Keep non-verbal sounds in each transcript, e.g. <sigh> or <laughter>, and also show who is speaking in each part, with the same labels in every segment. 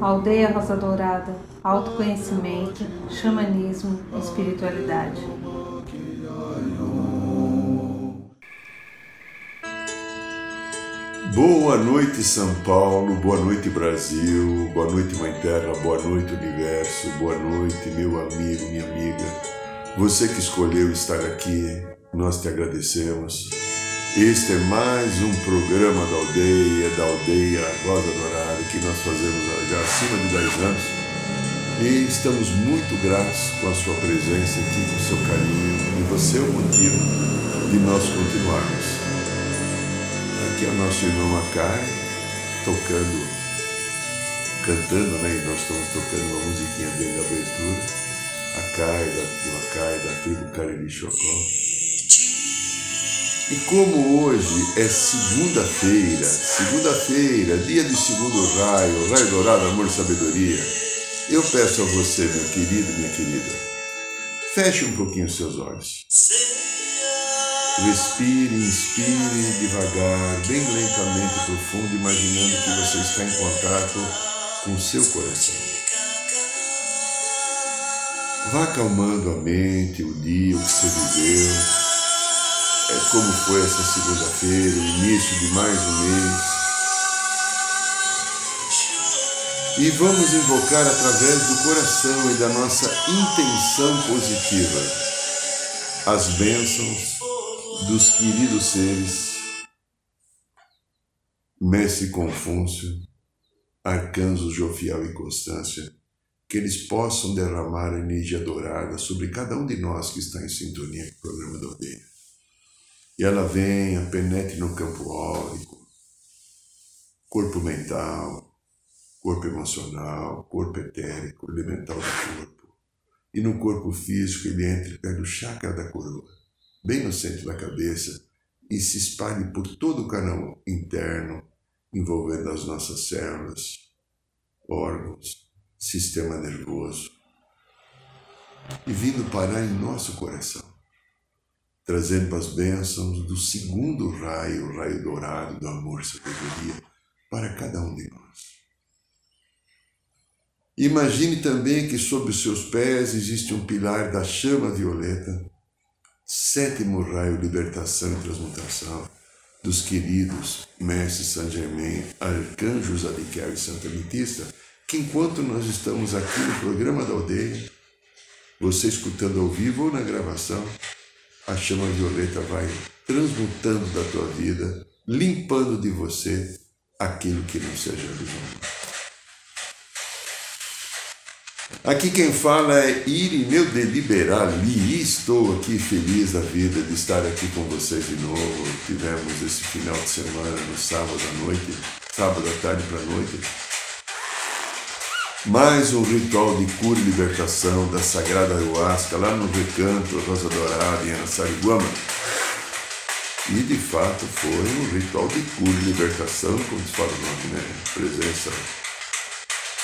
Speaker 1: Aldeia Rosa Dourada, autoconhecimento, xamanismo, espiritualidade.
Speaker 2: Boa noite, São Paulo, boa noite, Brasil, boa noite, Mãe Terra, boa noite, Universo, boa noite, meu amigo, minha amiga. Você que escolheu estar aqui, nós te agradecemos. Este é mais um programa da aldeia, da aldeia Rosa Dourada, que nós fazemos já acima de 10 anos. E estamos muito gratos com a sua presença aqui, com o seu carinho, e você é o motivo de nós continuarmos aqui é o nosso irmão Macai tocando, cantando, né? E nós estamos tocando uma musiquinha dele da abertura. Acai, da Macai, da tribo Cariri Chocó. E como hoje é segunda-feira, segunda-feira, dia de segundo raio, raio dourado, amor e sabedoria, eu peço a você, meu querido, minha querida, feche um pouquinho os seus olhos. Respire, inspire devagar, bem lentamente, profundo, imaginando que você está em contato com o seu coração. Vá acalmando a mente, o dia, o que você viveu, é como foi essa segunda-feira, o início de mais um mês. E vamos invocar através do coração e da nossa intenção positiva as bênçãos dos queridos seres, Mestre Confúcio, Arcanjos Jofiel e Constância, que eles possam derramar energia dourada sobre cada um de nós que está em sintonia com o programa da aldeia. E ela venha, penetre no campo órico, corpo mental, corpo emocional, corpo etérico, elemental do corpo. E no corpo físico ele entre pelo chakra da coroa bem no centro da cabeça, e se espalhe por todo o canal interno, envolvendo as nossas células, órgãos, sistema nervoso, e vindo parar em nosso coração, trazendo as bênçãos do segundo raio, o raio dourado do amor sabedoria, para cada um de nós. Imagine também que sob os seus pés existe um pilar da chama violeta sétimo raio libertação e transmutação dos queridos Mestre Saint Germain, Arcanjos Abiquiel e Santa Ametista, que enquanto nós estamos aqui no programa da aldeia, você escutando ao vivo ou na gravação, a chama violeta vai transmutando da tua vida, limpando de você aquilo que não seja do mundo. Aqui quem fala é Irineu Deliberali estou aqui feliz da vida de estar aqui com vocês de novo. Tivemos esse final de semana no sábado à noite, sábado à tarde para noite. Mais um ritual de cura e libertação da Sagrada Ayahuasca lá no Recanto Rosa Dourada em Araçariguama. E de fato foi um ritual de cura e libertação, como se fala o nome, né? Presença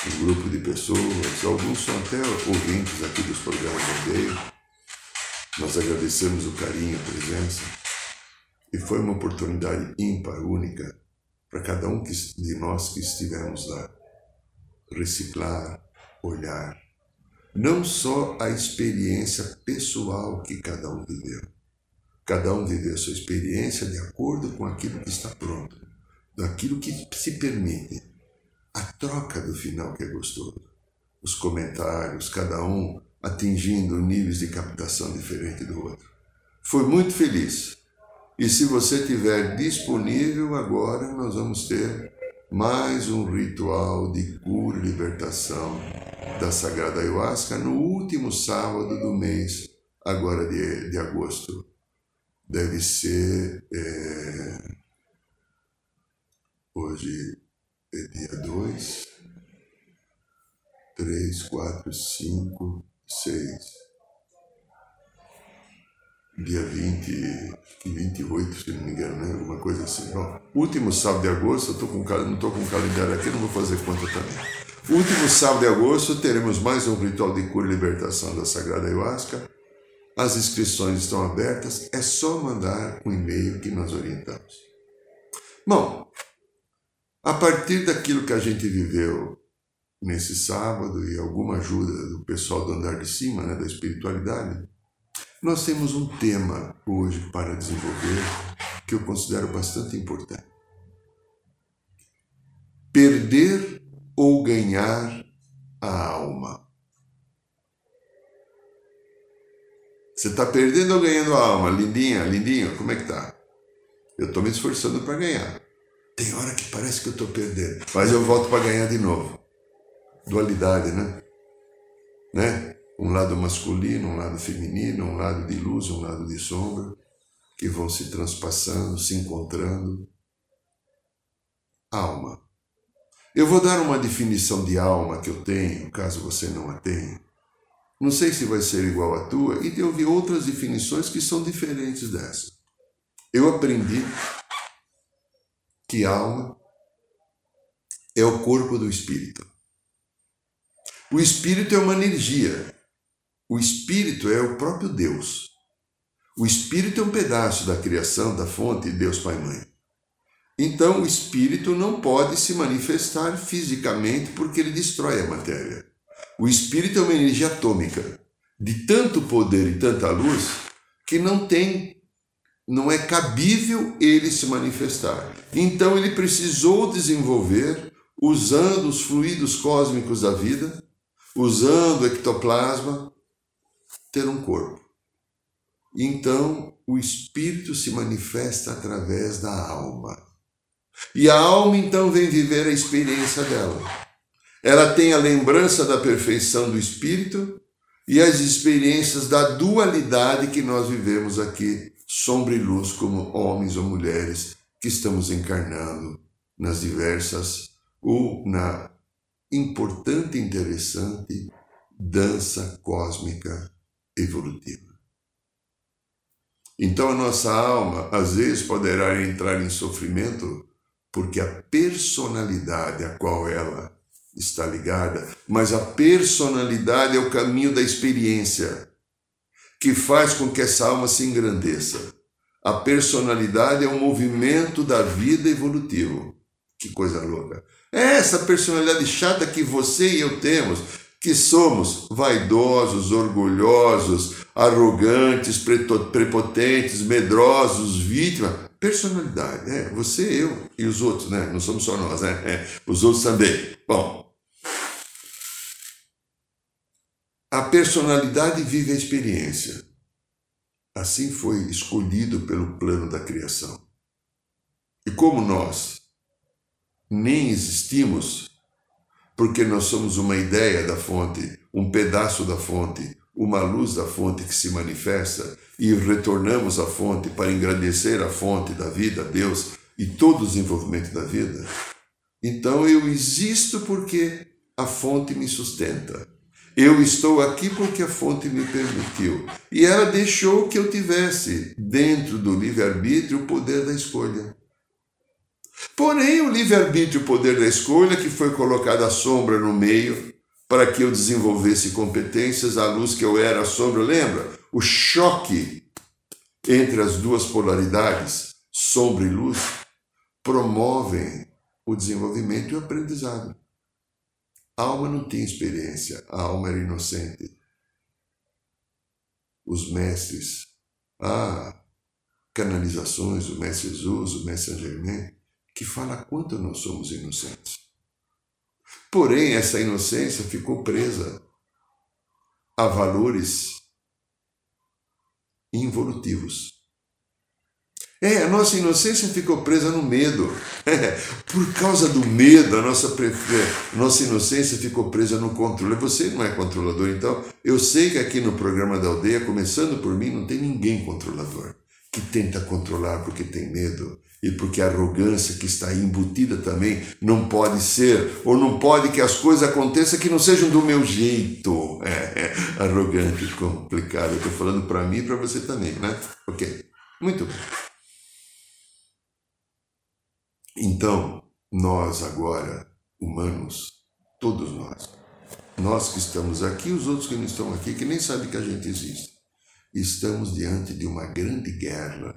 Speaker 2: um grupo de pessoas, alguns são até ouvintes aqui dos programas de. Nós agradecemos o carinho, a presença. E foi uma oportunidade ímpar, única, para cada um de nós que estivemos lá. Reciclar, olhar. Não só a experiência pessoal que cada um viveu. Cada um viveu a sua experiência de acordo com aquilo que está pronto, daquilo que se permite a troca do final que é gostoso. Os comentários, cada um atingindo níveis de captação diferente do outro. Foi muito feliz. E se você tiver disponível agora, nós vamos ter mais um ritual de cura e libertação da Sagrada Ayahuasca no último sábado do mês, agora de, de agosto. Deve ser é, hoje é dia 2, 3, 4, 5, 6. Dia 20, 28, se não me engano, né? Alguma coisa assim. Bom, último sábado de agosto, eu tô com, não estou com calendário aqui, não vou fazer conta também. Último sábado de agosto, teremos mais um ritual de cura e libertação da Sagrada Ayahuasca. As inscrições estão abertas, é só mandar um e-mail que nós orientamos. Bom, a partir daquilo que a gente viveu nesse sábado e alguma ajuda do pessoal do andar de cima, né, da espiritualidade, nós temos um tema hoje para desenvolver que eu considero bastante importante. Perder ou ganhar a alma. Você está perdendo ou ganhando a alma? Lindinha, lindinho, como é que tá? Eu estou me esforçando para ganhar. Tem hora que parece que eu estou perdendo, mas eu volto para ganhar de novo. Dualidade, né? Né? Um lado masculino, um lado feminino, um lado de luz, um lado de sombra, que vão se transpassando, se encontrando. Alma. Eu vou dar uma definição de alma que eu tenho, caso você não a tenha. Não sei se vai ser igual à tua, e eu vi outras definições que são diferentes dessa. Eu aprendi que alma é o corpo do espírito. O espírito é uma energia. O espírito é o próprio Deus. O espírito é um pedaço da criação, da fonte de Deus Pai e Mãe. Então, o espírito não pode se manifestar fisicamente porque ele destrói a matéria. O espírito é uma energia atômica de tanto poder e tanta luz que não tem, não é cabível ele se manifestar. Então ele precisou desenvolver, usando os fluidos cósmicos da vida, usando o ectoplasma, ter um corpo. Então o espírito se manifesta através da alma. E a alma então vem viver a experiência dela. Ela tem a lembrança da perfeição do Espírito e as experiências da dualidade que nós vivemos aqui, sombra e luz, como homens ou mulheres que estamos encarnando nas diversas ou na importante e interessante dança cósmica evolutiva. Então a nossa alma às vezes poderá entrar em sofrimento porque a personalidade a qual ela está ligada, mas a personalidade é o caminho da experiência que faz com que essa alma se engrandeça. A personalidade é um movimento da vida evolutivo. Que coisa louca. É essa personalidade chata que você e eu temos, que somos vaidosos, orgulhosos, arrogantes, prepotentes, medrosos, vítimas. Personalidade, é, você, eu e os outros, né? Não somos só nós, né? É, os outros também. Bom, A personalidade vive a experiência. Assim foi escolhido pelo plano da criação. E como nós nem existimos, porque nós somos uma ideia da fonte, um pedaço da fonte, uma luz da fonte que se manifesta e retornamos à fonte para engrandecer a fonte da vida, Deus e todo o desenvolvimento da vida. Então eu existo porque a fonte me sustenta. Eu estou aqui porque a fonte me permitiu. E ela deixou que eu tivesse, dentro do livre-arbítrio, o poder da escolha. Porém, o livre-arbítrio, o poder da escolha, que foi colocado a sombra no meio, para que eu desenvolvesse competências à luz que eu era a sombra, lembra? O choque entre as duas polaridades, sombra e luz, promovem o desenvolvimento e o aprendizado. A alma não tinha experiência, a alma era inocente. Os mestres, ah, canalizações, o mestre Jesus, o mestre Germain, que fala quanto nós somos inocentes. Porém, essa inocência ficou presa a valores involutivos. É, a nossa inocência ficou presa no medo. É, por causa do medo, a nossa, nossa inocência ficou presa no controle. Você não é controlador, então eu sei que aqui no programa da aldeia, começando por mim, não tem ninguém controlador que tenta controlar porque tem medo e porque a arrogância que está embutida também não pode ser, ou não pode que as coisas aconteçam que não sejam do meu jeito. É, é arrogante, complicado. Eu estou falando para mim e para você também, né? Ok, muito bem. Então, nós agora, humanos, todos nós, nós que estamos aqui, os outros que não estão aqui, que nem sabem que a gente existe, estamos diante de uma grande guerra,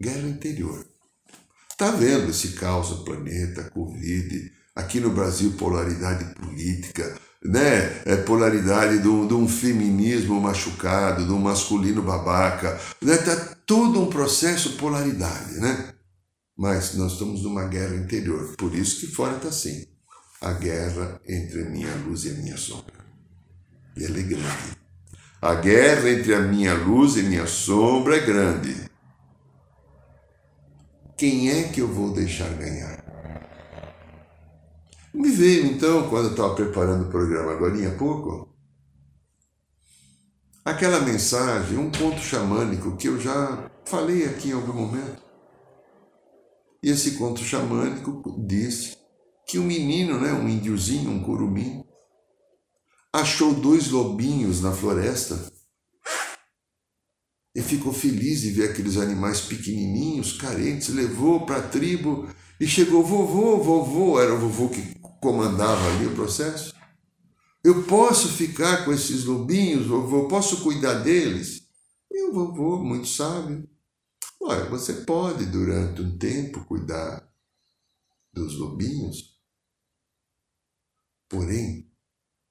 Speaker 2: guerra interior. Está vendo esse caos no planeta, Covid, aqui no Brasil, polaridade política, né? É polaridade de um, feminismo machucado, de um masculino babaca. Né? Tá todo um processo polaridade, né? Mas nós estamos numa guerra interior, por isso que fora está assim. A guerra entre a minha luz e a minha sombra. E ela é grande. A guerra entre a minha luz e minha sombra é grande. Quem é que eu vou deixar ganhar? Me veio então, quando eu estava preparando o programa agora há pouco, aquela mensagem, um ponto xamânico que eu já falei aqui em algum momento. E esse conto xamânico disse que um menino, né, um índiozinho, um curumim, achou dois lobinhos na floresta e ficou feliz de ver aqueles animais pequenininhos, carentes, levou para a tribo e chegou vovô, vovô, era o vovô que comandava ali o processo. Eu posso ficar com esses lobinhos, vovô, posso cuidar deles? E o vovô, muito sábio, olha, você pode durante um tempo cuidar dos lobinhos, porém,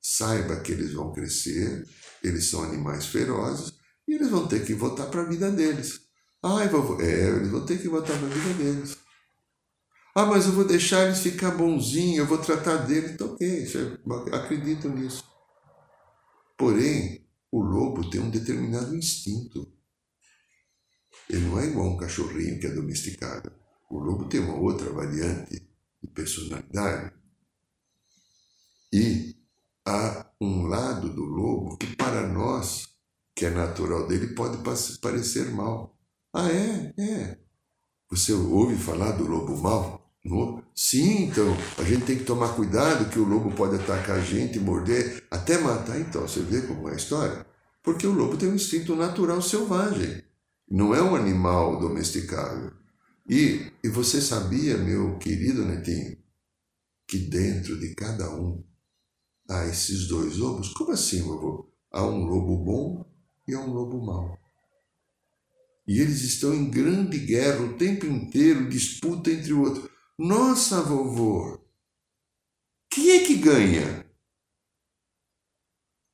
Speaker 2: saiba que eles vão crescer, eles são animais ferozes e eles vão ter que voltar para a vida deles. Ai, vovô, é, eles vão ter que voltar para a vida deles. Ah, mas eu vou deixar eles ficar bonzinhos, eu vou tratar deles. Então, ok, acredito nisso. Porém, o lobo tem um determinado instinto. Ele não é igual um cachorrinho que é domesticado. O lobo tem uma outra variante de personalidade. E há um lado do lobo que, para nós, que é natural dele, pode parecer mal. Ah, é? É. Você ouve falar do lobo mau? No? Sim, então a gente tem que tomar cuidado que o lobo pode atacar a gente, morder, até matar. Então, você vê como é a história? Porque o lobo tem um instinto natural selvagem, não é um animal domesticável. E, e você sabia, meu querido Netinho, que dentro de cada um há esses dois lobos? Como assim, vovô? Há um lobo bom e há um lobo mau. E eles estão em grande guerra o tempo inteiro, disputa entre o outro. Nossa, vovô, quem é que ganha?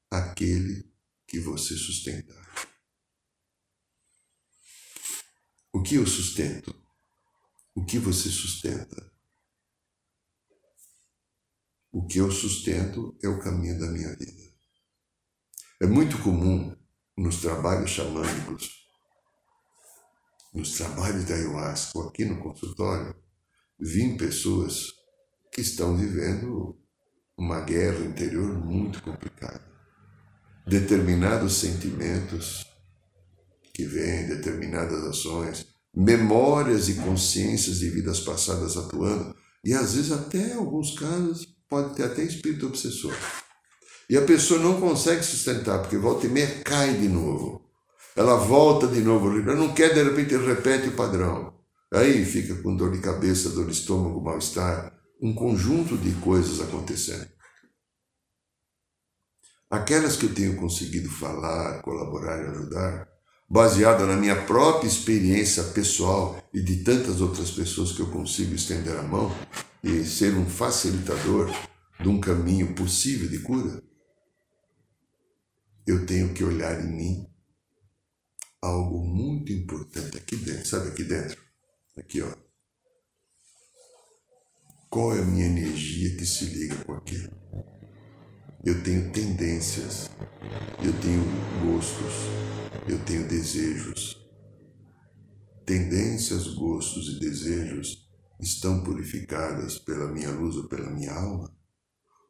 Speaker 2: Aquele que você sustentar. O que eu sustento? O que você sustenta? O que eu sustento é o caminho da minha vida. É muito comum nos trabalhos xamânicos, nos trabalhos da ayahuasca, aqui no consultório, vim pessoas que estão vivendo uma guerra interior muito complicada. Determinados sentimentos que vêm, determinadas ações, memórias e consciências de vidas passadas atuando, e às vezes até, alguns casos, pode ter até espírito obsessor. E a pessoa não consegue sustentar, porque volta e meia cai de novo. Ela volta de novo, ela não quer, de repente, repete o padrão. Aí fica com dor de cabeça, dor de estômago, mal-estar, um conjunto de coisas acontecendo. Aquelas que eu tenho conseguido falar, colaborar e ajudar, baseada na minha própria experiência pessoal e de tantas outras pessoas que eu consigo estender a mão e ser um facilitador de um caminho possível de cura, eu tenho que olhar em mim algo muito importante aqui dentro, sabe aqui dentro? Aqui, ó. Qual é a minha energia que se liga com aquilo? Eu tenho tendências, eu tenho gostos, eu tenho desejos. Tendências, gostos e desejos estão purificadas pela minha luz ou pela minha alma?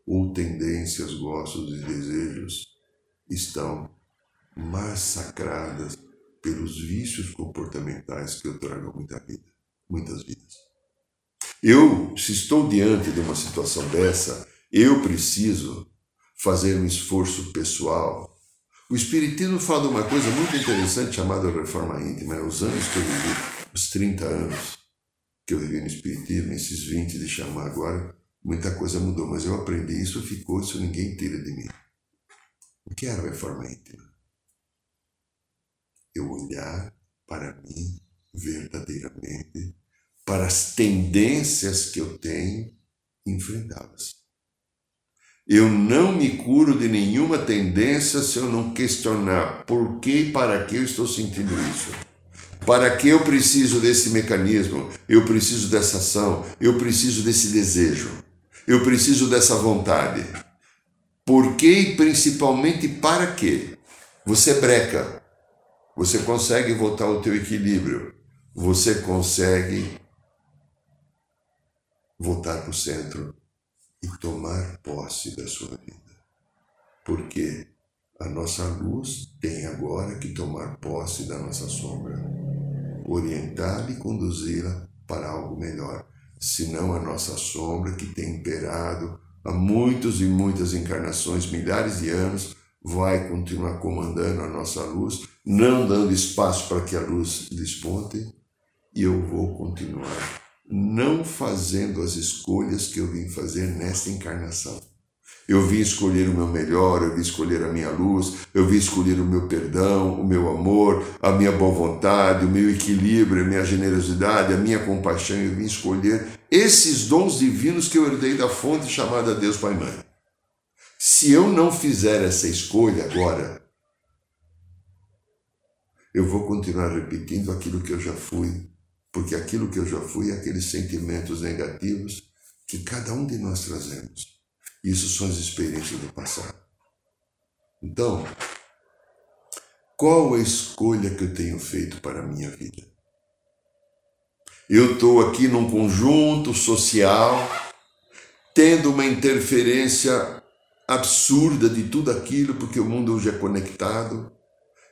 Speaker 2: Ou tendências, gostos e desejos estão massacradas pelos vícios comportamentais que eu trago muita vida? muitas vidas. Eu, se estou diante de uma situação dessa, eu preciso fazer um esforço pessoal. O Espiritismo fala de uma coisa muito interessante chamada reforma íntima. É os anos que eu vivi, os 30 anos que eu vivi no Espiritismo, esses 20 de chamar agora, muita coisa mudou, mas eu aprendi isso, ficou, isso ninguém tira de mim. O que é a reforma íntima? Eu olhar para mim verdadeiramente para as tendências que eu tenho enfrentá-las. Eu não me curo de nenhuma tendência se eu não questionar por que e para que eu estou sentindo isso. Para que eu preciso desse mecanismo? Eu preciso dessa ação, eu preciso desse desejo, eu preciso dessa vontade. Por que e principalmente para quê? Você breca, você consegue voltar ao teu equilíbrio, você consegue voltar para o centro e tomar posse da sua vida. Porque a nossa luz tem agora que tomar posse da nossa sombra, orientá-la e conduzi-la para algo melhor, senão a nossa sombra que tem imperado há muitos e muitas encarnações, milhares de anos, vai continuar comandando a nossa luz, não dando espaço para que a luz desponte, e eu vou continuar não fazendo as escolhas que eu vim fazer nesta encarnação. Eu vim escolher o meu melhor, eu vim escolher a minha luz, eu vim escolher o meu perdão, o meu amor, a minha boa vontade, o meu equilíbrio, a minha generosidade, a minha compaixão. Eu vim escolher esses dons divinos que eu herdei da fonte chamada Deus Pai Mãe. Se eu não fizer essa escolha agora, eu vou continuar repetindo aquilo que eu já fui porque aquilo que eu já fui é aqueles sentimentos negativos que cada um de nós trazemos. Isso são as experiências do passado. Então, qual a escolha que eu tenho feito para a minha vida? Eu estou aqui num conjunto social, tendo uma interferência absurda de tudo aquilo, porque o mundo hoje é conectado.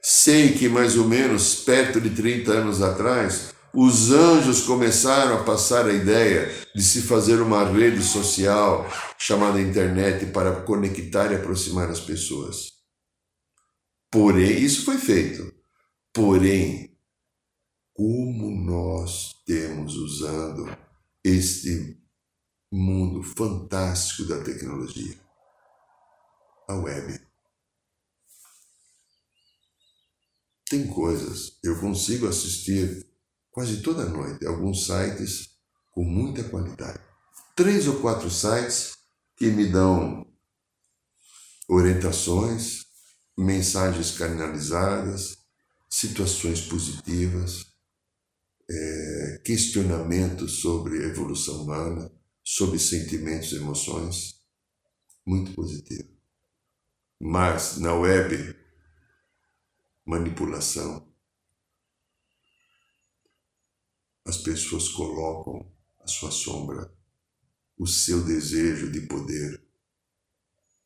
Speaker 2: Sei que mais ou menos perto de 30 anos atrás, os anjos começaram a passar a ideia de se fazer uma rede social chamada internet para conectar e aproximar as pessoas. Porém, isso foi feito. Porém, como nós temos usando este mundo fantástico da tecnologia? A web. Tem coisas, eu consigo assistir quase toda noite alguns sites com muita qualidade. Três ou quatro sites que me dão orientações, mensagens canalizadas, situações positivas, é, questionamentos sobre a evolução humana, sobre sentimentos e emoções. Muito positivo. Mas na web, manipulação, as pessoas colocam a sua sombra, o seu desejo de poder,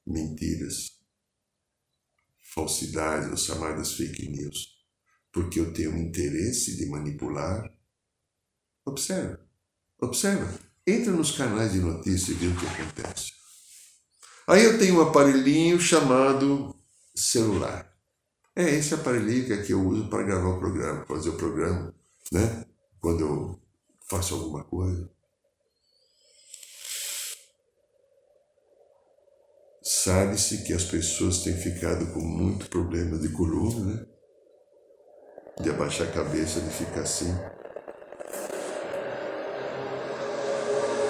Speaker 2: mentiras, falsidades ou chamadas fake news, porque eu tenho interesse de manipular. Observa, observa, entra nos canais de notícia e vê o que acontece. Aí eu tenho um aparelhinho chamado celular. É esse aparelhinho que, é eu uso para gravar o programa, fazer o programa, né? quando eu faço alguma coisa. Sabe-se que as pessoas têm ficado com muito problema de coluna, né? De abaixar a cabeça, de ficar assim.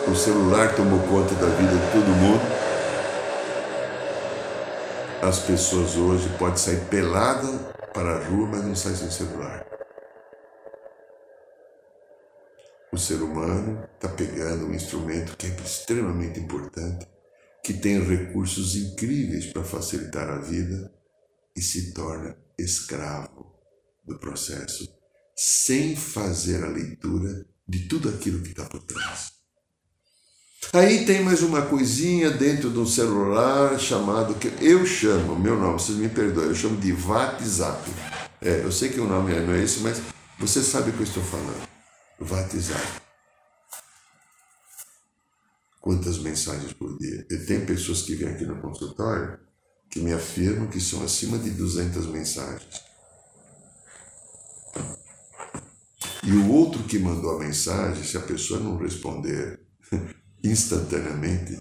Speaker 2: O celular tomou conta da vida de todo mundo. As pessoas hoje podem sair pelada para a rua, mas não saem sem celular. o ser humano está pegando um instrumento que é extremamente importante, que tem recursos incríveis para facilitar a vida e se torna escravo do processo, sem fazer a leitura de tudo aquilo que está por trás. Aí tem mais uma coisinha dentro de um celular chamado, que eu chamo, meu nome, vocês me perdoem, eu chamo de WhatsApp. É, eu sei que o nome não é esse, mas você sabe o que eu estou falando WhatsApp. Quantas mensagens por dia? E tem pessoas que vêm aqui no consultório que me afirmam que são acima de 200 mensagens. E o outro que mandou a mensagem, se a pessoa não responder <laughs> instantaneamente,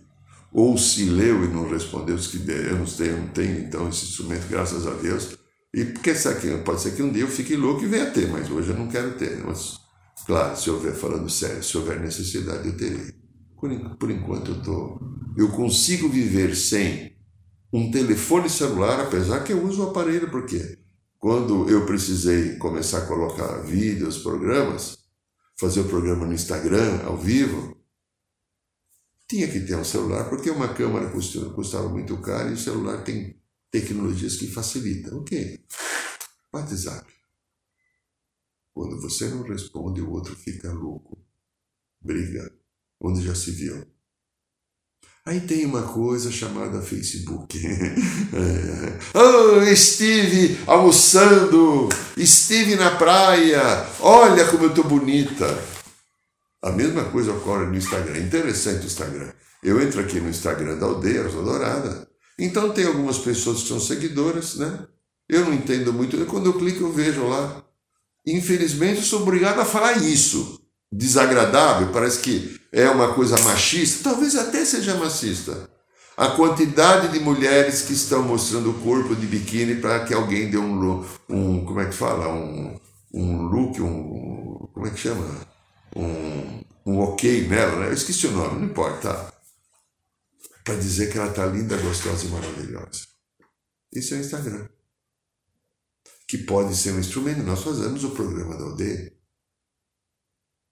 Speaker 2: ou se leu e não respondeu, que eu não tenho, não tenho então esse instrumento, graças a Deus. E porque sabe pode ser que um dia eu fique louco e venha ter, mas hoje eu não quero ter. Mas Claro, se houver, falando sério, se houver necessidade, eu terei. Por, por enquanto, eu, tô, eu consigo viver sem um telefone celular, apesar que eu uso o aparelho, porque quando eu precisei começar a colocar vídeos, programas, fazer o programa no Instagram, ao vivo, tinha que ter um celular, porque uma câmera custava muito caro e o celular tem tecnologias que facilitam. Ok. WhatsApp. Quando você não responde, o outro fica louco. Briga. Onde já se viu? Aí tem uma coisa chamada Facebook. <laughs> é. Oh, estive almoçando, estive na praia, olha como eu estou bonita. A mesma coisa ocorre no Instagram. Interessante o Instagram. Eu entro aqui no Instagram da Aldeia Rosa Dourada. Então tem algumas pessoas que são seguidoras, né? Eu não entendo muito. Quando eu clico, eu vejo lá Infelizmente, eu sou obrigado a falar isso. Desagradável, parece que é uma coisa machista, talvez até seja machista. A quantidade de mulheres que estão mostrando o corpo de biquíni para que alguém dê um, um como é que fala, um, um look, um, como é que chama? Um, um ok nela, né? Eu esqueci o nome, não importa. Para dizer que ela está linda, gostosa e maravilhosa. Isso é o Instagram que pode ser um instrumento. Nós fazemos o programa da aldeia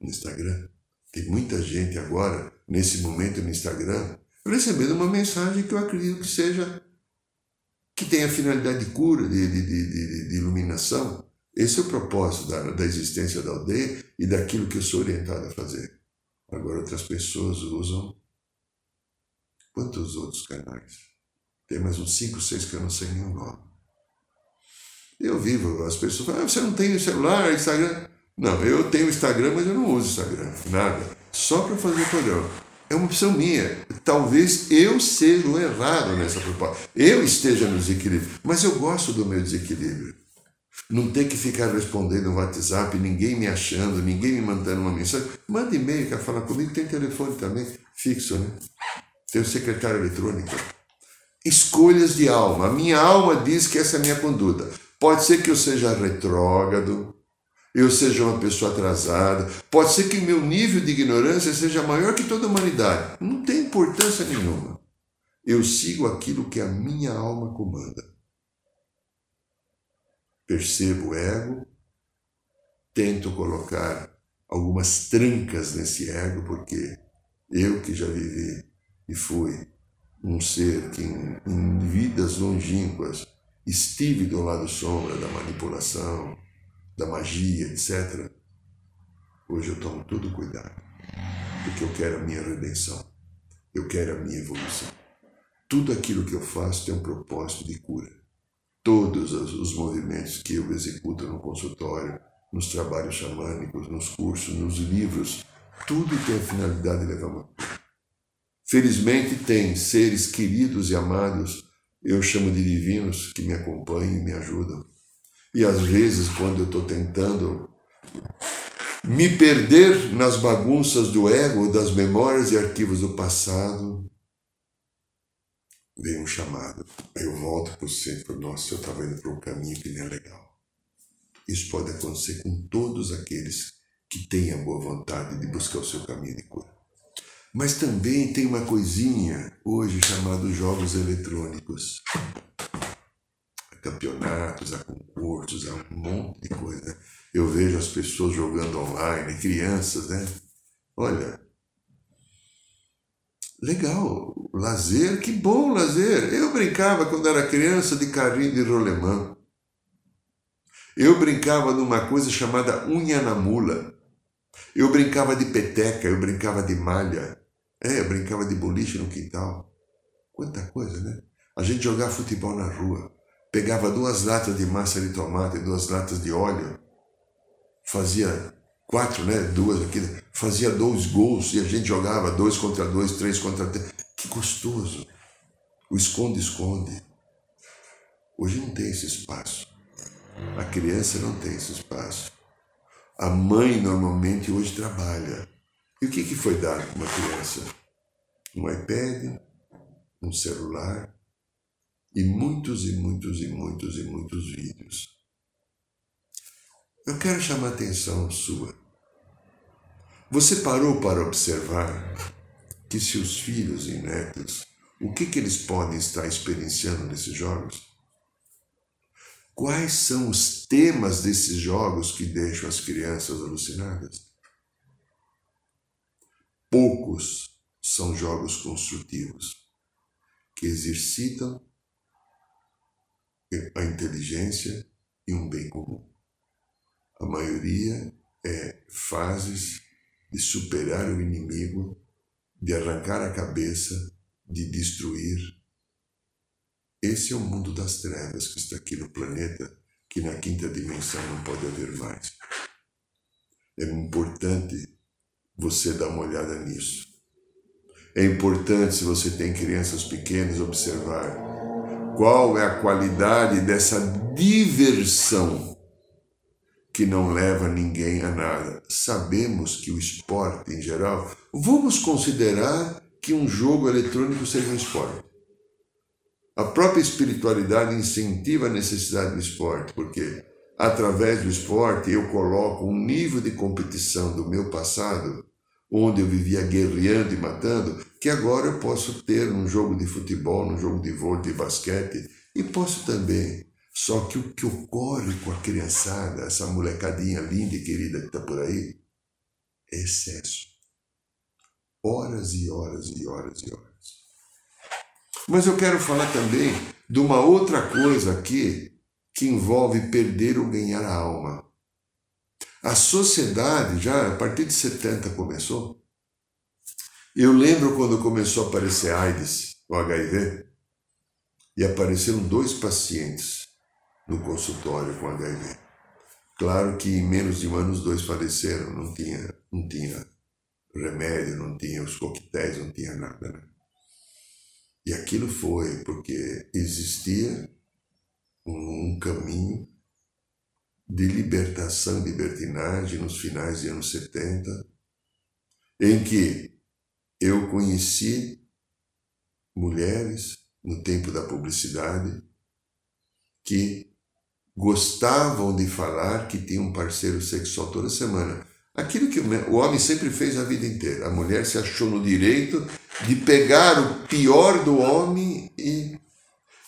Speaker 2: no Instagram. Tem muita gente agora, nesse momento no Instagram, recebendo uma mensagem que eu acredito que seja que tenha finalidade de cura, de, de, de, de iluminação. Esse é o propósito da, da existência da aldeia e daquilo que eu sou orientado a fazer. Agora outras pessoas usam quantos outros canais? Tem mais uns 5, 6 que eu não sei nenhum nome. Eu vivo, as pessoas falam, ah, você não tem celular, Instagram? Não, eu tenho Instagram, mas eu não uso Instagram, nada. Só para fazer o programa. É uma opção minha. Talvez eu seja o errado nessa proposta. Eu esteja no desequilíbrio, mas eu gosto do meu desequilíbrio. Não ter que ficar respondendo no WhatsApp, ninguém me achando, ninguém me mandando uma mensagem. Manda e-mail, quer falar comigo, tem telefone também, fixo, né? Tem o secretário eletrônico. Escolhas de alma. A minha alma diz que essa é a minha conduta. Pode ser que eu seja retrógrado, eu seja uma pessoa atrasada, pode ser que o meu nível de ignorância seja maior que toda a humanidade. Não tem importância nenhuma. Eu sigo aquilo que a minha alma comanda. Percebo o ego, tento colocar algumas trancas nesse ego, porque eu que já vivi e fui um ser que em, em vidas longínquas estive do lado sombra da manipulação, da magia, etc. Hoje eu tomo todo cuidado, porque eu quero a minha redenção, eu quero a minha evolução. Tudo aquilo que eu faço tem um propósito de cura. Todos os movimentos que eu executo no consultório, nos trabalhos xamânicos, nos cursos, nos livros, tudo tem a finalidade de levar uma cura. Felizmente tem seres queridos e amados eu chamo de divinos que me acompanham e me ajudam. E às vezes, quando eu estou tentando me perder nas bagunças do ego, das memórias e arquivos do passado, vem um chamado. Eu volto para o centro. Nossa, eu estava indo para um caminho que nem é legal. Isso pode acontecer com todos aqueles que têm a boa vontade de buscar o seu caminho de cura. Mas também tem uma coisinha hoje chamada jogos eletrônicos. Há campeonatos, há concursos, há um monte de coisa. Eu vejo as pessoas jogando online, crianças, né? Olha, legal, lazer, que bom lazer. Eu brincava quando era criança de carrinho de rolemã. Eu brincava numa coisa chamada unha na mula. Eu brincava de peteca, eu brincava de malha. É, eu brincava de boliche no quintal. Quanta coisa, né? A gente jogava futebol na rua. Pegava duas latas de massa de tomate, duas latas de óleo. Fazia quatro, né? Duas aqui. Fazia dois gols e a gente jogava dois contra dois, três contra três. Que gostoso. O esconde-esconde. Hoje não tem esse espaço. A criança não tem esse espaço. A mãe normalmente hoje trabalha. E o que, que foi dado para uma criança? Um iPad, um celular e muitos e muitos e muitos e muitos vídeos. Eu quero chamar a atenção sua Você parou para observar que seus filhos e netos, o que, que eles podem estar experienciando nesses jogos? Quais são os temas desses jogos que deixam as crianças alucinadas? Poucos são jogos construtivos que exercitam a inteligência e um bem comum. A maioria é fases de superar o inimigo, de arrancar a cabeça, de destruir. Esse é o mundo das trevas que está aqui no planeta, que na quinta dimensão não pode haver mais. É importante você dar uma olhada nisso. É importante, se você tem crianças pequenas, observar qual é a qualidade dessa diversão que não leva ninguém a nada. Sabemos que o esporte em geral, vamos considerar que um jogo eletrônico seja um esporte. A própria espiritualidade incentiva a necessidade do esporte, porque através do esporte eu coloco um nível de competição do meu passado, onde eu vivia guerreando e matando, que agora eu posso ter num jogo de futebol, num jogo de vôlei, de basquete, e posso também só que o que ocorre com a criançada, essa molecadinha linda e querida que está por aí, é excesso. Horas e horas e horas e horas. Mas eu quero falar também de uma outra coisa aqui que envolve perder ou ganhar a alma. A sociedade, já a partir de 70 começou. Eu lembro quando começou a aparecer AIDS, o HIV, e apareceram dois pacientes no consultório com HIV. Claro que em menos de um ano os dois faleceram, não tinha, não tinha remédio, não tinha os coquetéis, não tinha nada. Né? E aquilo foi porque existia um, um caminho de libertação, libertinagem nos finais de anos 70, em que eu conheci mulheres no tempo da publicidade que gostavam de falar que tinha um parceiro sexual toda semana. Aquilo que o homem sempre fez a vida inteira. A mulher se achou no direito de pegar o pior do homem e.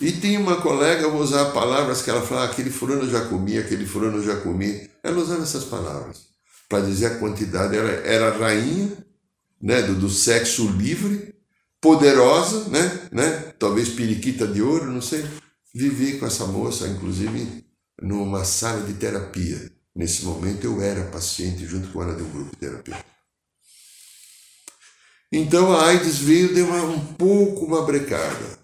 Speaker 2: E tinha uma colega, eu vou usar palavras que ela falava, aquele fulano já comia, aquele fulano já comia. Ela usava essas palavras para dizer a quantidade. Ela era rainha né, do, do sexo livre, poderosa, né, né, talvez periquita de ouro, não sei. Vivi com essa moça, inclusive numa sala de terapia. Nesse momento eu era paciente junto com ela de um grupo terapia. Então a AIDS veio de uma, um pouco uma brecada.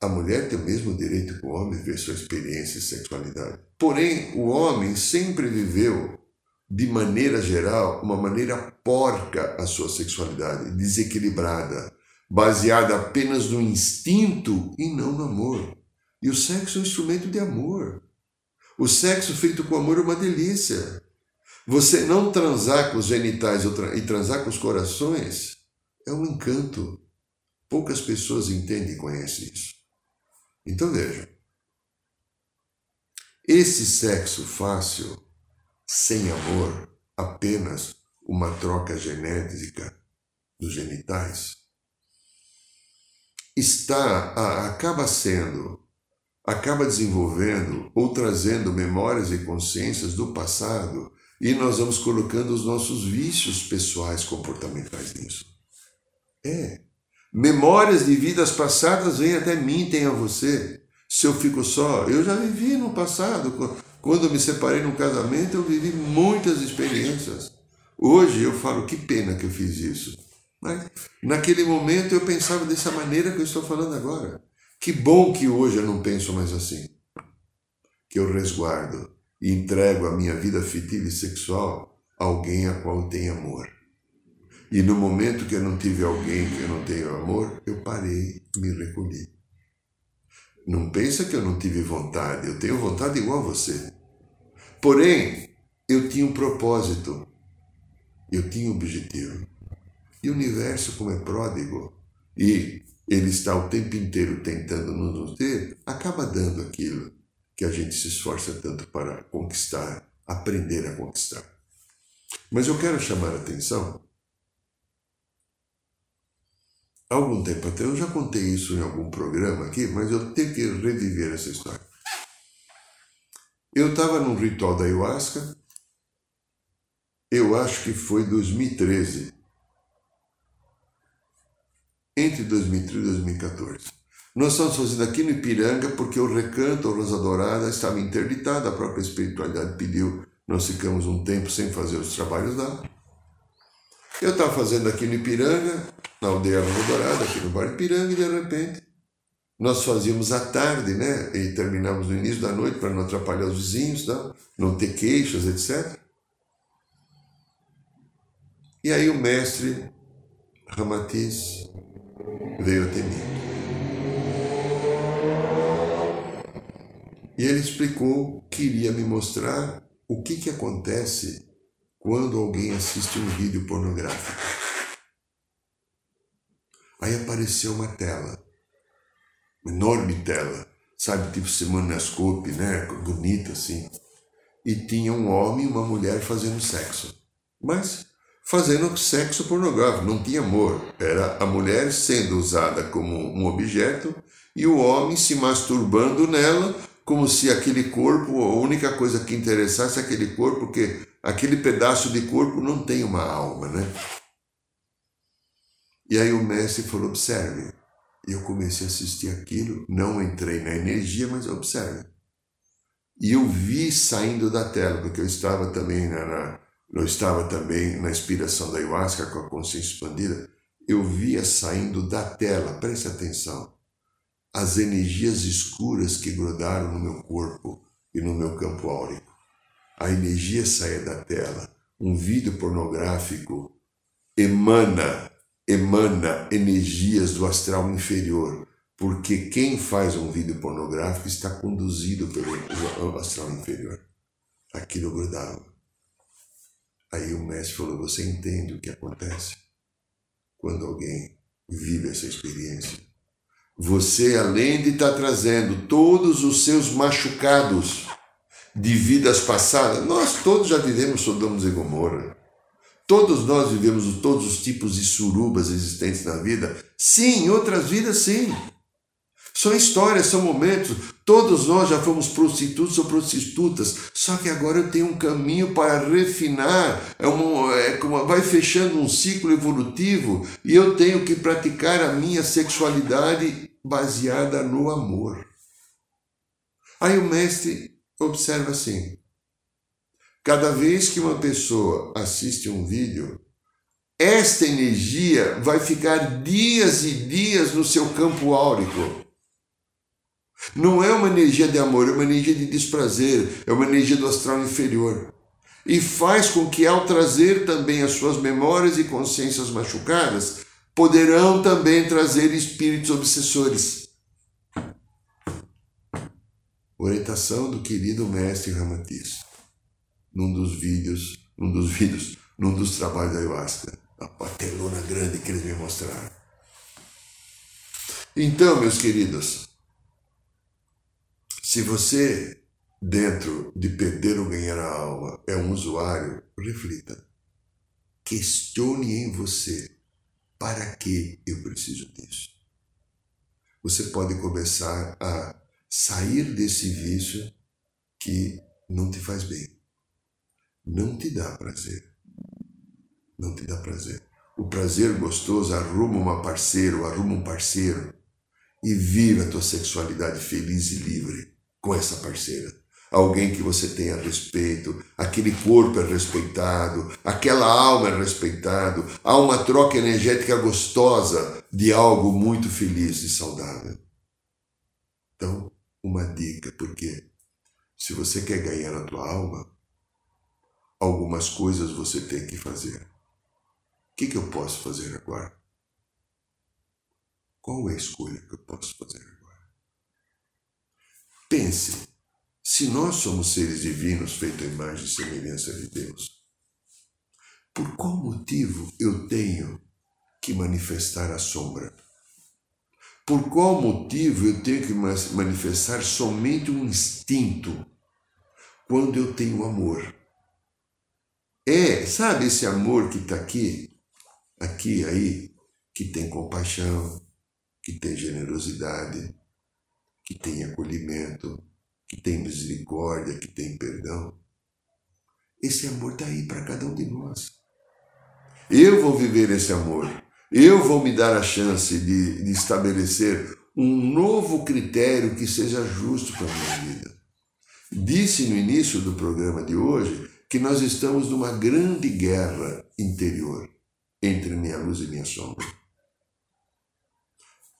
Speaker 2: A mulher tem o mesmo direito que o homem ver sua experiência e sexualidade. Porém, o homem sempre viveu, de maneira geral, uma maneira porca a sua sexualidade, desequilibrada, baseada apenas no instinto e não no amor. E o sexo é um instrumento de amor. O sexo feito com amor é uma delícia. Você não transar com os genitais e transar com os corações é um encanto. Poucas pessoas entendem e conhecem isso. Então veja: esse sexo fácil, sem amor, apenas uma troca genética dos genitais, está acaba sendo acaba desenvolvendo ou trazendo memórias e consciências do passado e nós vamos colocando os nossos vícios pessoais comportamentais nisso. É. Memórias de vidas passadas vêm até mim, tem a você. Se eu fico só, eu já vivi no passado. Quando me separei num casamento, eu vivi muitas experiências. Hoje eu falo, que pena que eu fiz isso. Mas naquele momento eu pensava dessa maneira que eu estou falando agora. Que bom que hoje eu não penso mais assim. Que eu resguardo e entrego a minha vida afetiva e sexual a alguém a qual eu tenho amor. E no momento que eu não tive alguém que eu não tenho amor, eu parei, me recolhi. Não pensa que eu não tive vontade, eu tenho vontade igual a você. Porém, eu tinha um propósito, eu tinha um objetivo. E o universo, como é pródigo, e ele está o tempo inteiro tentando nos ter, acaba dando aquilo que a gente se esforça tanto para conquistar, aprender a conquistar. Mas eu quero chamar a atenção. Há algum tempo atrás, eu já contei isso em algum programa aqui, mas eu tenho que reviver essa história. Eu estava num ritual da ayahuasca, eu acho que foi 2013, entre 2013 e 2014. Nós estamos fazendo aqui no Ipiranga porque o recanto, a Rosa Dourada, estava interditado, a própria espiritualidade pediu, nós ficamos um tempo sem fazer os trabalhos lá. Eu estava fazendo aqui no Ipiranga, na aldeia Rosa Dourada, aqui no bar Ipiranga, e de repente nós fazíamos à tarde, né? E terminamos no início da noite para não atrapalhar os vizinhos, não, não ter queixas, etc. E aí o mestre Ramatiz veio até mim. E ele explicou que iria me mostrar o que, que acontece quando alguém assiste um vídeo pornográfico. Aí apareceu uma tela, uma enorme tela, sabe, tipo Semanescope, né? Bonita assim. E tinha um homem e uma mulher fazendo sexo. Mas fazendo sexo pornográfico, não tinha amor. Era a mulher sendo usada como um objeto e o homem se masturbando nela, como se aquele corpo, a única coisa que interessasse é aquele corpo, porque aquele pedaço de corpo não tem uma alma, né? E aí o mestre falou: observe. E eu comecei a assistir aquilo, não entrei na energia, mas observe. E eu vi saindo da tela, porque eu estava também na, na eu estava também na inspiração da ayahuasca com a consciência expandida, eu via saindo da tela, preste atenção, as energias escuras que grudaram no meu corpo e no meu campo áurico. A energia saía da tela. Um vídeo pornográfico emana, emana energias do astral inferior, porque quem faz um vídeo pornográfico está conduzido pelo astral inferior. Aquilo grudava. Aí o mestre falou: Você entende o que acontece quando alguém vive essa experiência? Você, além de estar trazendo todos os seus machucados de vidas passadas, nós todos já vivemos Sodoma e Gomorra. Todos nós vivemos todos os tipos de surubas existentes na vida. Sim, em outras vidas, sim. São histórias, são momentos. Todos nós já fomos prostitutos ou prostitutas, só que agora eu tenho um caminho para refinar, é uma, é como, vai fechando um ciclo evolutivo e eu tenho que praticar a minha sexualidade baseada no amor. Aí o mestre observa assim: cada vez que uma pessoa assiste um vídeo, esta energia vai ficar dias e dias no seu campo áurico. Não é uma energia de amor, é uma energia de desprazer, é uma energia do astral inferior. E faz com que, ao trazer também as suas memórias e consciências machucadas, poderão também trazer espíritos obsessores. Orientação do querido mestre Ramatiz, num dos vídeos, num dos vídeos, num dos trabalhos da ayahuasca, a patelona grande que eles me mostraram. Então, meus queridos, se você, dentro de perder ou ganhar a alma, é um usuário, reflita. Questione em você: para que eu preciso disso? Você pode começar a sair desse vício que não te faz bem, não te dá prazer. Não te dá prazer. O prazer gostoso arruma uma parceira, arruma um parceiro e viva a tua sexualidade feliz e livre com essa parceira. Alguém que você tenha respeito, aquele corpo é respeitado, aquela alma é respeitado, há uma troca energética gostosa de algo muito feliz e saudável. Então, uma dica, porque se você quer ganhar a tua alma, algumas coisas você tem que fazer. O que, que eu posso fazer agora? Qual é a escolha que eu posso fazer? Pense, se nós somos seres divinos feitos à imagem e semelhança de Deus, por qual motivo eu tenho que manifestar a sombra? Por qual motivo eu tenho que manifestar somente um instinto quando eu tenho amor? É, sabe esse amor que está aqui, aqui, aí, que tem compaixão, que tem generosidade, que tem acolhimento, que tem misericórdia, que tem perdão. Esse amor está aí para cada um de nós. Eu vou viver esse amor. Eu vou me dar a chance de, de estabelecer um novo critério que seja justo para a minha vida. Disse no início do programa de hoje que nós estamos numa grande guerra interior entre minha luz e minha sombra.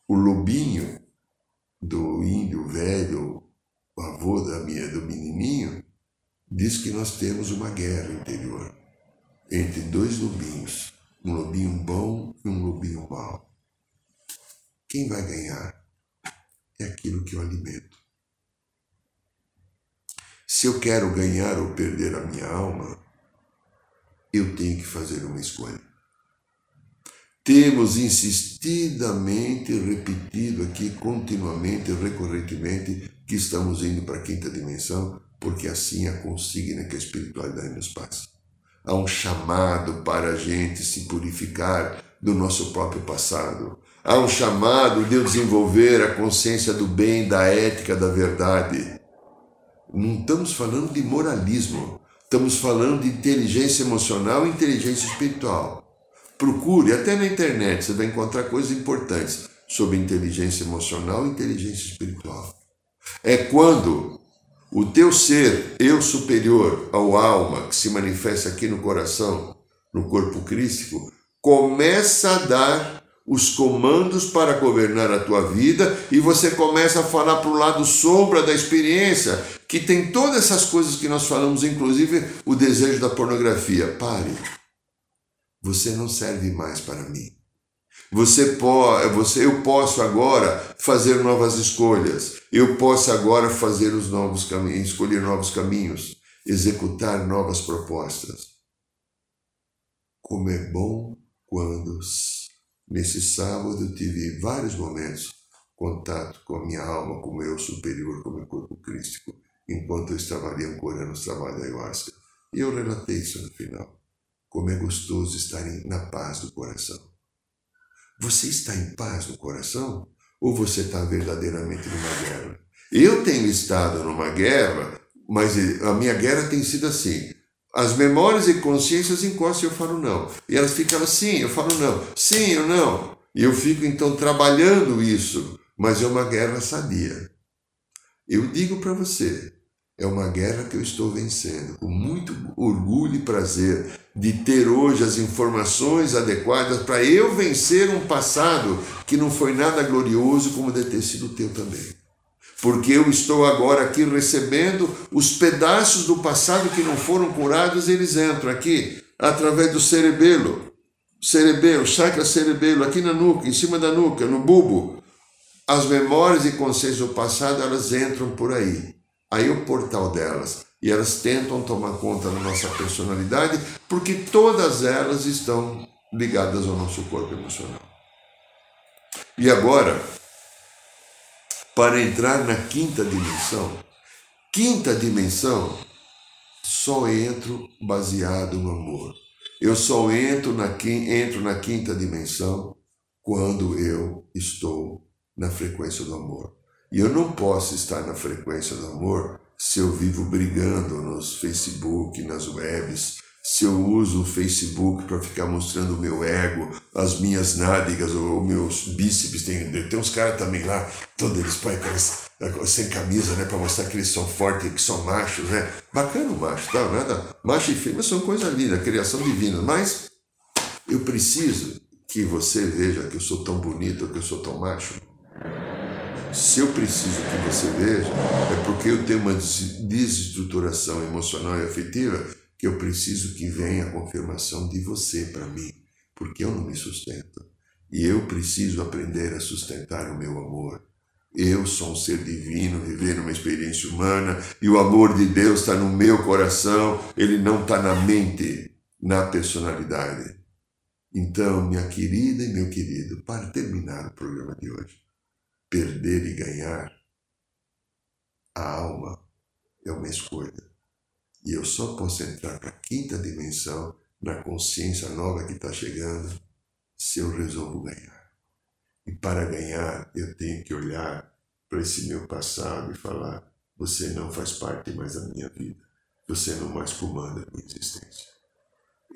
Speaker 2: O lobinho índio velho, o avô da minha, do menininho, diz que nós temos uma guerra interior entre dois lobinhos, um lobinho bom e um lobinho mau. Quem vai ganhar é aquilo que eu alimento. Se eu quero ganhar ou perder a minha alma, eu tenho que fazer uma escolha. Temos insistidamente repetido aqui continuamente, recorrentemente, que estamos indo para a quinta dimensão, porque assim a consigna que a espiritualidade nos passa. Há um chamado para a gente se purificar do nosso próprio passado. Há um chamado de desenvolver a consciência do bem, da ética, da verdade. Não estamos falando de moralismo, estamos falando de inteligência emocional e inteligência espiritual. Procure, até na internet, você vai encontrar coisas importantes sobre inteligência emocional e inteligência espiritual. É quando o teu ser, eu superior ao alma, que se manifesta aqui no coração, no corpo crístico, começa a dar os comandos para governar a tua vida e você começa a falar para o lado sombra da experiência, que tem todas essas coisas que nós falamos, inclusive o desejo da pornografia. Pare. Você não serve mais para mim. Você pode, você, eu posso agora fazer novas escolhas. Eu posso agora fazer os novos caminhos, escolher novos caminhos, executar novas propostas. Como é bom quando nesse sábado tive vários momentos contato com a minha alma, com meu superior, com o meu corpo crístico, enquanto eu estava ali ancorando os trabalhos da ayahuasca. E eu relatei isso no final. Como é gostoso estar na paz do coração. Você está em paz no coração? Ou você está verdadeiramente numa guerra? Eu tenho estado numa guerra, mas a minha guerra tem sido assim. As memórias e consciências encostam e eu falo não. E elas ficam assim, eu falo não. Sim, eu não. E eu fico então trabalhando isso, mas é uma guerra sadia. Eu digo para você, é uma guerra que eu estou vencendo com muito orgulho e prazer de ter hoje as informações adequadas para eu vencer um passado que não foi nada glorioso como deve ter sido o teu também. Porque eu estou agora aqui recebendo os pedaços do passado que não foram curados, eles entram aqui através do cerebelo. Cerebelo, chakra cerebelo, aqui na nuca, em cima da nuca, no bulbo. As memórias e consciências do passado, elas entram por aí aí o portal delas. E elas tentam tomar conta da nossa personalidade, porque todas elas estão ligadas ao nosso corpo emocional. E agora, para entrar na quinta dimensão, quinta dimensão, só entro baseado no amor. Eu só entro na, entro na quinta dimensão quando eu estou na frequência do amor. E eu não posso estar na frequência do amor se eu vivo brigando nos Facebook, nas webs, se eu uso o Facebook para ficar mostrando o meu ego, as minhas nádegas, ou meus bíceps. Tem, tem uns caras também lá, todos eles põem aquelas, sem camisa, né, para mostrar que eles são fortes, que são machos, né? Bacana o macho, tá? Nada. Macho e fêmea são coisa linda, criação divina. Mas eu preciso que você veja que eu sou tão bonito, que eu sou tão macho. Se eu preciso que você veja, é porque eu tenho uma desestruturação emocional e afetiva que eu preciso que venha a confirmação de você para mim, porque eu não me sustento. E eu preciso aprender a sustentar o meu amor. Eu sou um ser divino, vivendo uma experiência humana, e o amor de Deus está no meu coração, ele não está na mente, na personalidade. Então, minha querida e meu querido, para terminar o programa de hoje, perder e ganhar, a alma é uma escolha. E eu só posso entrar para a quinta dimensão, na consciência nova que está chegando, se eu resolvo ganhar. E para ganhar, eu tenho que olhar para esse meu passado e falar: você não faz parte mais da minha vida, você não mais comanda a minha existência.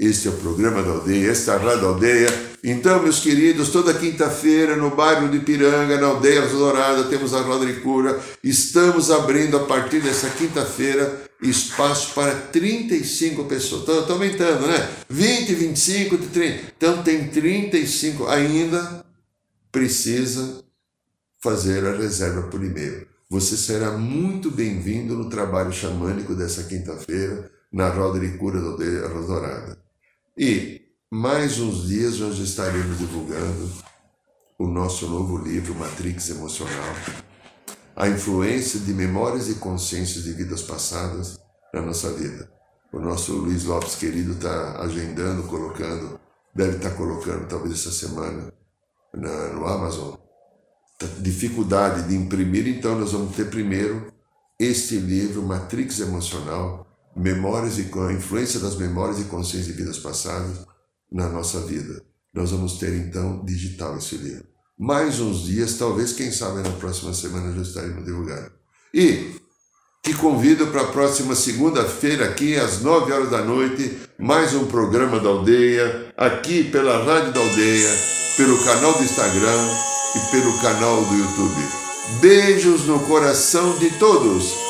Speaker 2: Este é o programa da aldeia, esta é a Rádio Aldeia. Então, meus queridos, toda quinta-feira no bairro de Piranga, na Aldeia Dourada, temos a Roda de Cura. Estamos abrindo a partir dessa quinta-feira espaço para 35 pessoas. Estou aumentando, né? 20, 25, 30. Então tem 35. Ainda precisa fazer a reserva por e-mail. Você será muito bem-vindo no trabalho xamânico dessa quinta-feira na Roda de Cura da Aldeia Dourada. E mais uns dias nós estaremos divulgando o nosso novo livro, Matrix Emocional, a influência de memórias e consciências de vidas passadas na nossa vida. O nosso Luiz Lopes querido está agendando, colocando, deve estar tá colocando talvez essa semana na, no Amazon. Tá dificuldade de imprimir, então nós vamos ter primeiro este livro, Matrix Emocional, memórias e a influência das memórias e consciências de vidas passadas na nossa vida. Nós vamos ter então digital esse livro. Mais uns dias, talvez, quem sabe na próxima semana já estaremos divulgando. E te convido para a próxima segunda-feira, aqui às 9 horas da noite, mais um programa da aldeia, aqui pela Rádio da Aldeia, pelo canal do Instagram e pelo canal do YouTube. Beijos no coração de todos.